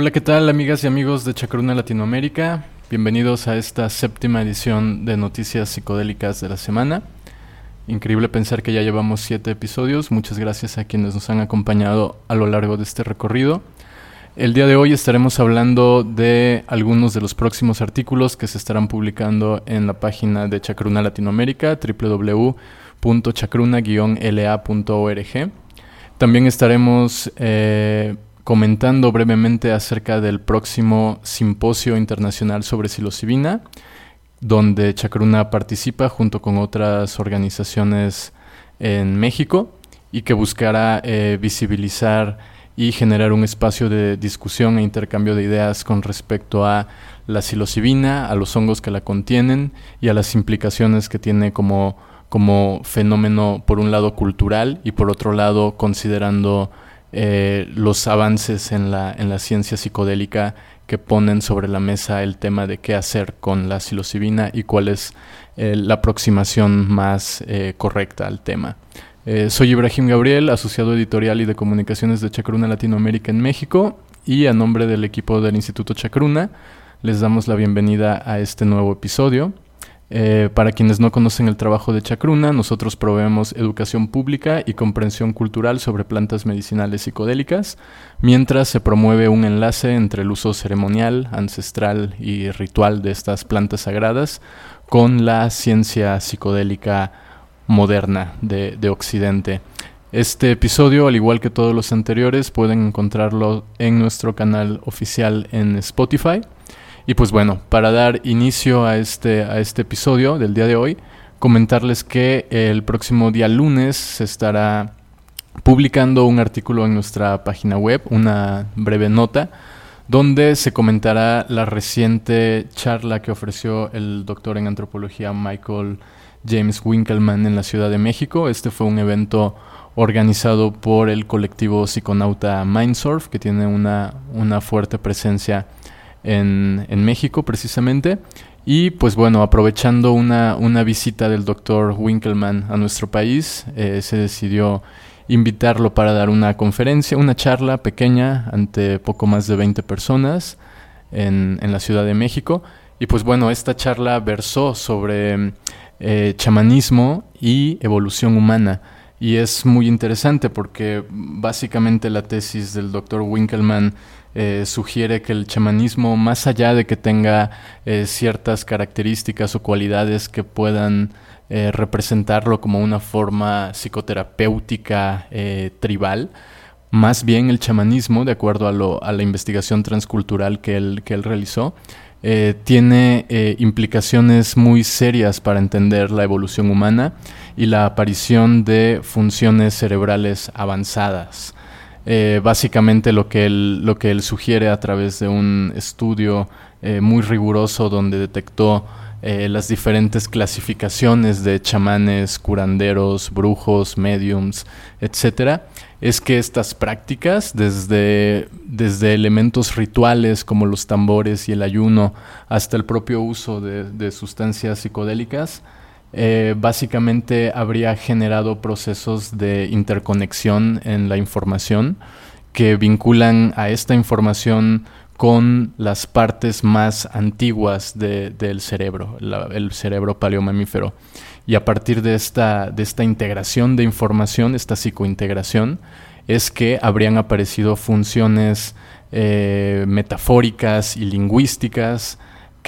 Hola, ¿qué tal amigas y amigos de Chacruna Latinoamérica? Bienvenidos a esta séptima edición de Noticias Psicodélicas de la Semana. Increíble pensar que ya llevamos siete episodios. Muchas gracias a quienes nos han acompañado a lo largo de este recorrido. El día de hoy estaremos hablando de algunos de los próximos artículos que se estarán publicando en la página de Chacruna Latinoamérica, www.chacruna-la.org. También estaremos eh, comentando brevemente acerca del próximo simposio internacional sobre psilocibina, donde Chacruna participa junto con otras organizaciones en México y que buscará eh, visibilizar y generar un espacio de discusión e intercambio de ideas con respecto a la psilocibina, a los hongos que la contienen y a las implicaciones que tiene como, como fenómeno, por un lado, cultural y por otro lado, considerando eh, los avances en la, en la ciencia psicodélica que ponen sobre la mesa el tema de qué hacer con la psilocibina y cuál es eh, la aproximación más eh, correcta al tema. soy Ibrahim Gabriel, asociado editorial y de comunicaciones de Chacruna Latinoamérica en México y a nombre del equipo del Instituto Chacruna les damos la bienvenida a este nuevo episodio. Eh, para quienes no conocen el trabajo de Chacruna, nosotros proveemos educación pública y comprensión cultural sobre plantas medicinales psicodélicas, mientras se promueve un enlace entre el uso ceremonial, ancestral y ritual de estas plantas sagradas con la ciencia psicodélica moderna de, de Occidente. Este episodio, al igual que todos los anteriores, pueden encontrarlo en nuestro canal oficial en Spotify. Y pues bueno, para dar inicio a este, a este episodio del día de hoy, comentarles que el próximo día lunes se estará publicando un artículo en nuestra página web, una breve nota, donde se comentará la reciente charla que ofreció el doctor en antropología Michael James Winkelmann en la Ciudad de México. Este fue un evento organizado por el colectivo psiconauta Mindsurf, que tiene una, una fuerte presencia en, México precisamente. Y pues bueno, aprovechando una, una visita del doctor Winkelmann a nuestro país, eh, se decidió invitarlo para dar una conferencia, una charla pequeña ante poco más de 20 personas en, en la Ciudad de México. Y pues bueno, esta charla versó sobre eh, chamanismo y evolución humana. Y es muy interesante porque básicamente la tesis del doctor Winkelmann eh, sugiere que el chamanismo, más allá de que tenga eh, ciertas características o cualidades que puedan eh, representarlo como una forma psicoterapéutica tribal, más bien el chamanismo, de acuerdo a, lo, a la investigación transcultural que él, que él realizó, tiene implicaciones muy serias para entender la evolución humana y la aparición de funciones cerebrales avanzadas. Eh, básicamente lo que, él, lo que él sugiere a través de un estudio eh, muy riguroso donde detectó eh, las diferentes clasificaciones de chamanes, curanderos, brujos, mediums, etcétera, es que estas prácticas, desde, desde elementos rituales como los tambores y el ayuno, hasta el propio uso de sustancias psicodélicas, eh, básicamente habría generado procesos de interconexión en la información que vinculan a esta información con las partes más antiguas del cerebro, el cerebro paleomamífero. Y a partir de esta, de esta integración de información, esta psicointegración, es que habrían aparecido funciones eh, metafóricas y lingüísticas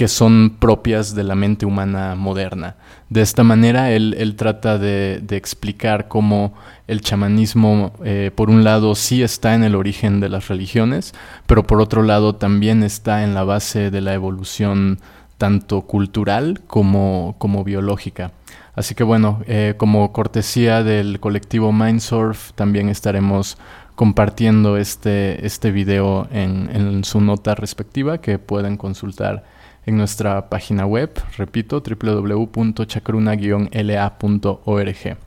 que son propias de la mente humana moderna. De esta manera, él, trata de, explicar cómo el chamanismo, eh, por un lado, sí está en el origen de las religiones, pero por otro lado también está en la base de la evolución tanto cultural como, biológica. Así que bueno, eh, como cortesía del colectivo Mindsurf, también estaremos compartiendo este, este video en, en su nota respectiva que pueden consultar nuestra página web, repito, www.chacruna-la.org.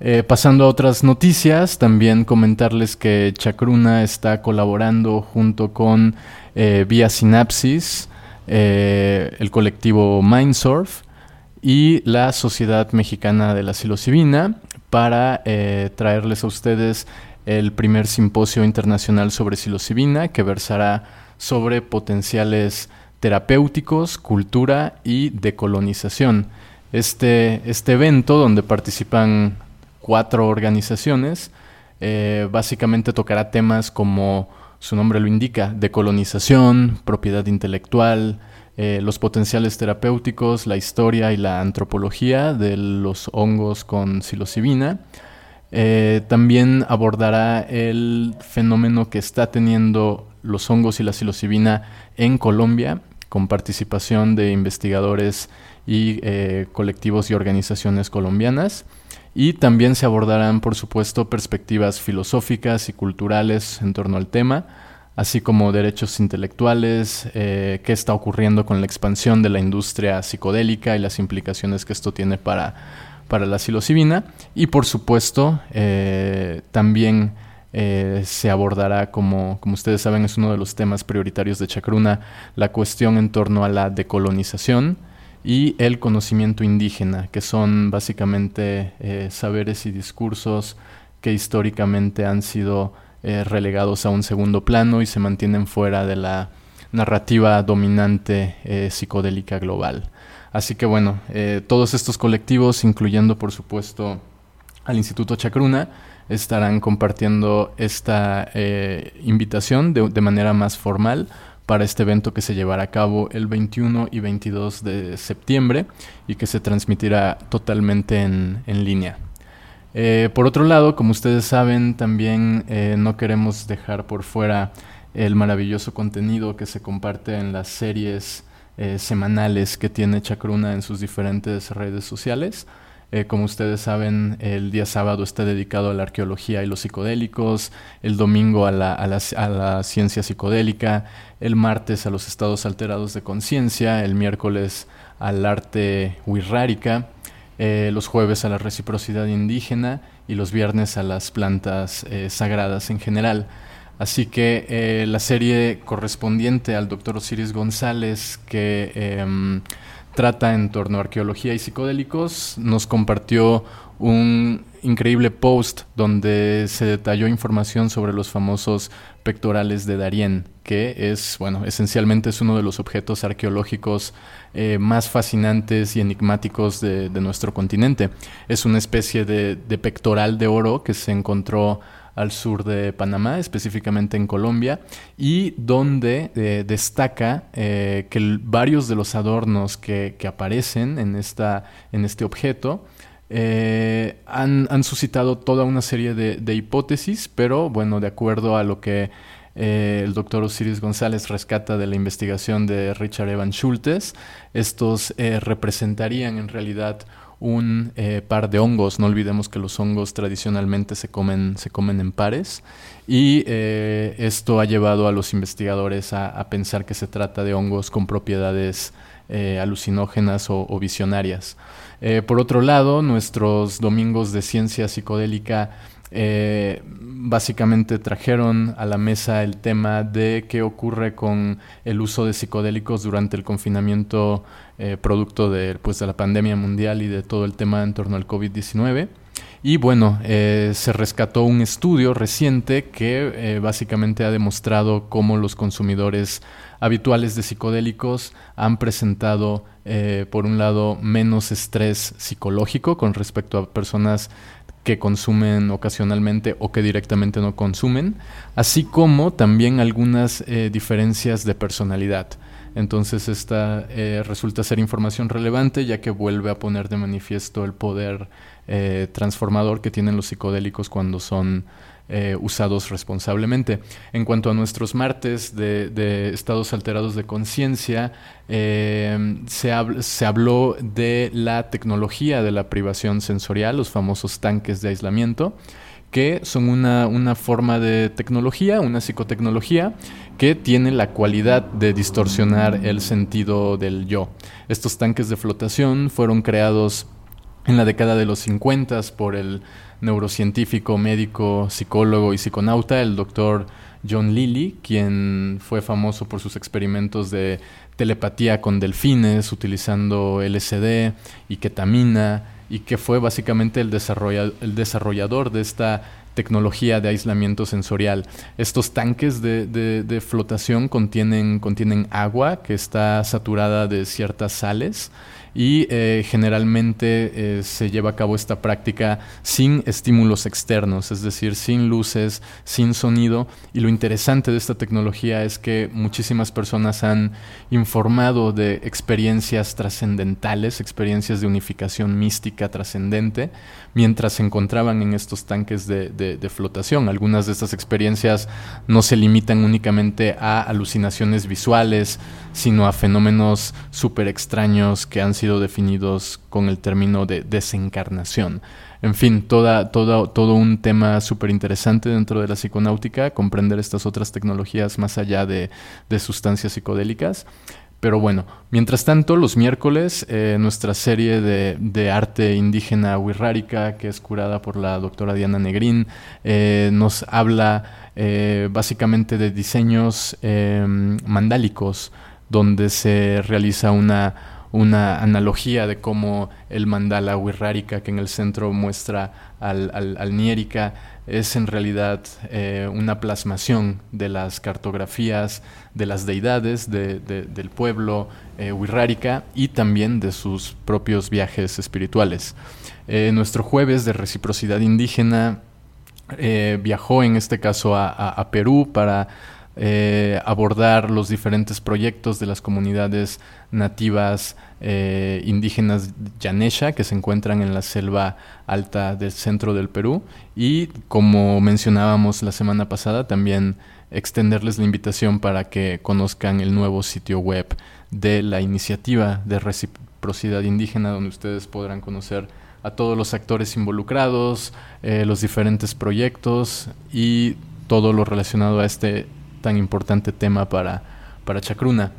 Eh, pasando a otras noticias, también comentarles que Chacruna está colaborando junto con eh, Vía Sinapsis, eh, el colectivo Mindsurf y la Sociedad Mexicana de la Psilocibina para traerles a ustedes el primer simposio internacional sobre psilocibina que versará sobre potenciales terapéuticos, cultura y decolonización. Este, este evento, donde participan cuatro organizaciones, eh, básicamente tocará temas como su nombre lo indica, decolonización, propiedad intelectual, eh, los potenciales terapéuticos, la historia y la antropología de los hongos con psilocibina. Eh, también abordará el fenómeno que está teniendo los hongos y la psilocibina en Colombia, con participación de investigadores y eh, colectivos y organizaciones colombianas. Y también se abordarán, por supuesto, perspectivas filosóficas y culturales en torno al tema, así como derechos intelectuales, eh, qué está ocurriendo con la expansión de la industria psicodélica y las implicaciones que esto tiene para, para la psilocibina. Y por supuesto, eh, también eh, se abordará, como, como ustedes saben, es uno de los temas prioritarios de Chacruna, la cuestión en torno a la decolonización y el conocimiento indígena, que son básicamente saberes y discursos que históricamente han sido eh, relegados a un segundo plano y se mantienen fuera de la narrativa dominante eh, psicodélica global. Así que bueno, eh, todos estos colectivos, incluyendo por supuesto al Instituto Chacruna, estarán compartiendo esta invitación de, manera más formal para este evento que se llevará a cabo el 21 y 22 de septiembre y que se transmitirá totalmente en, en línea. Eh, por otro lado, como ustedes saben, también eh, no queremos dejar por fuera el maravilloso contenido que se comparte en las series eh, semanales que tiene Chacruna en sus diferentes redes sociales. Como ustedes saben, el día sábado está dedicado a la arqueología y los psicodélicos, el domingo a la, a la ciencia psicodélica, el martes a los estados alterados de conciencia, el miércoles al arte wixárika, eh, los jueves a la reciprocidad indígena y los viernes a las plantas eh, sagradas en general. Así que eh, la serie correspondiente al doctor Osiris González, que em, trata en torno a arqueología y psicodélicos, nos compartió un increíble post donde se detalló información sobre los famosos pectorales de Darien, que es, bueno, esencialmente es uno de los objetos arqueológicos eh, más fascinantes y enigmáticos de, nuestro continente. Es una especie de, pectoral de oro que se encontró al sur de Panamá, específicamente en Colombia, y donde eh, destaca eh, que varios de los adornos que, aparecen en, esta, en este objeto eh, han, suscitado toda una serie de, hipótesis, pero bueno, de acuerdo a lo que el doctor Osiris González rescata de la investigación de Richard Evan Schultes, estos representarían en realidad un par de hongos. No olvidemos que los hongos tradicionalmente se comen, se comen en pares y esto ha llevado a los investigadores a, pensar que se trata de hongos con propiedades alucinógenas o visionarias. Eh, por otro lado, nuestros domingos de ciencia psicodélica eh, básicamente trajeron a la mesa el tema de qué ocurre con el uso de psicodélicos durante el confinamiento eh, producto de, pues, de la pandemia mundial y de todo el tema en torno al COVID-19. Y bueno, se rescató un estudio reciente que básicamente ha demostrado cómo los consumidores habituales de psicodélicos han presentado, eh, por un lado, menos estrés psicológico con respecto a personas que consumen ocasionalmente o que directamente no consumen, así como también algunas eh, diferencias de personalidad. Entonces esta eh, resulta ser información relevante ya que vuelve a poner de manifiesto el poder transformador que tienen los psicodélicos cuando son eh, usados responsablemente. En cuanto a nuestros martes de, estados alterados de conciencia, eh, se, habló de la tecnología de la privación sensorial, los famosos tanques de aislamiento que son una, forma de tecnología, una psicotecnología, que tiene la cualidad de distorsionar el sentido del yo. Estos tanques de flotación fueron creados en la década de los 50 por el neurocientífico, médico, psicólogo y psiconauta, el doctor John Lilly, quien fue famoso por sus experimentos de telepatía con delfines utilizando LSD y ketamina y que fue básicamente el, el desarrollador de esta tecnología de aislamiento sensorial. Estos tanques de, flotación contienen, contienen agua que está saturada de ciertas sales y eh, generalmente eh, se lleva a cabo esta práctica sin estímulos externos, es decir, sin luces, sin sonido. Y lo interesante de esta tecnología es que muchísimas personas han informado de experiencias trascendentales, experiencias de unificación mística trascendente, mientras se encontraban en estos tanques de, de flotación. Algunas de estas experiencias no se limitan únicamente a alucinaciones visuales, sino a fenómenos súper extraños que han sido definidos con el término de desencarnación. En fin, toda, todo un tema súper interesante dentro de la psiconáutica, comprender estas otras tecnologías más allá de, sustancias psicodélicas. Pero bueno, mientras tanto, los miércoles, eh, nuestra serie de, arte indígena wixárika, que es curada por la doctora Diana Negrín, eh, nos habla eh, básicamente de diseños mandálicos, donde se realiza una, una analogía de cómo el mandala wixárika que en el centro muestra al, al, es en realidad eh, una plasmación de las cartografías de las deidades del pueblo eh, y también de sus propios viajes espirituales. Eh, nuestro jueves de reciprocidad indígena eh, viajó en este caso a Perú para eh, abordar los diferentes proyectos de las comunidades nativas eh, indígenas Yanesha que se encuentran en la selva alta del centro del Perú. Y como mencionábamos la semana pasada también extenderles la invitación para que conozcan el nuevo sitio web de la iniciativa de reciprocidad indígena donde ustedes podrán conocer a todos los actores involucrados, eh, los diferentes proyectos y todo lo relacionado a este tan importante tema para, para Chacruna.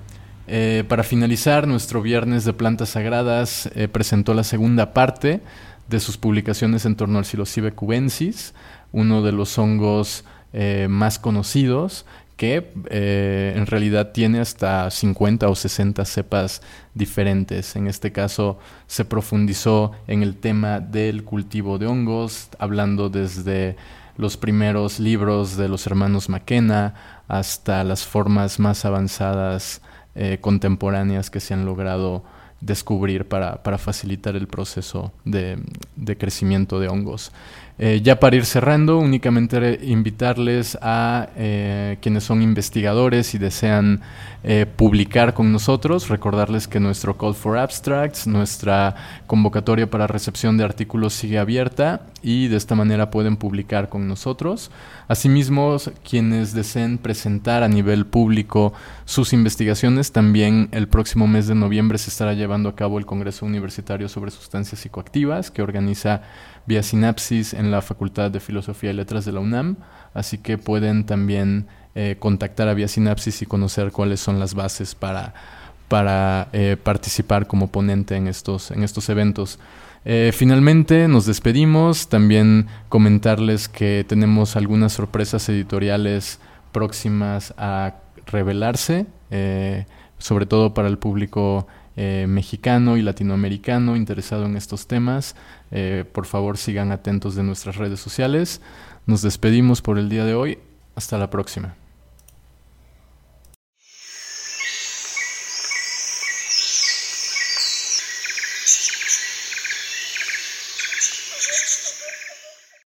Eh, para finalizar, nuestro viernes de plantas sagradas eh, presentó la segunda parte de sus publicaciones en torno al Psilocybe cubensis, uno de los hongos eh, más conocidos que en realidad tiene hasta 50 o 60 cepas diferentes. En este caso se profundizó en el tema del cultivo de hongos, hablando desde los primeros libros de los hermanos Maquena hasta las formas más avanzadas eh, contemporáneas que se han logrado descubrir para, facilitar el proceso de, crecimiento de hongos. Eh, ya para ir cerrando, únicamente invitarles a eh, quienes son investigadores y desean eh, publicar con nosotros, recordarles que nuestro Call for Abstracts, nuestra convocatoria para recepción de artículos sigue abierta y de esta manera pueden publicar con nosotros. Asimismo, quienes deseen presentar a nivel público sus investigaciones, también el próximo mes de noviembre se estará llevando a cabo el Congreso Universitario sobre Sustancias Psicoactivas que organiza vía sinapsis en la Facultad de Filosofía y Letras de la UNAM, así que pueden también eh, contactar a vía sinapsis y conocer cuáles son las bases para, para eh, participar como ponente en estos, en estos eventos. Eh, finalmente nos despedimos, también comentarles que tenemos algunas sorpresas editoriales próximas a revelarse, sobre todo para el público eh, mexicano y latinoamericano interesado en estos temas. Eh, por favor, sigan atentos de nuestras redes sociales. Nos despedimos por el día de hoy. Hasta la próxima.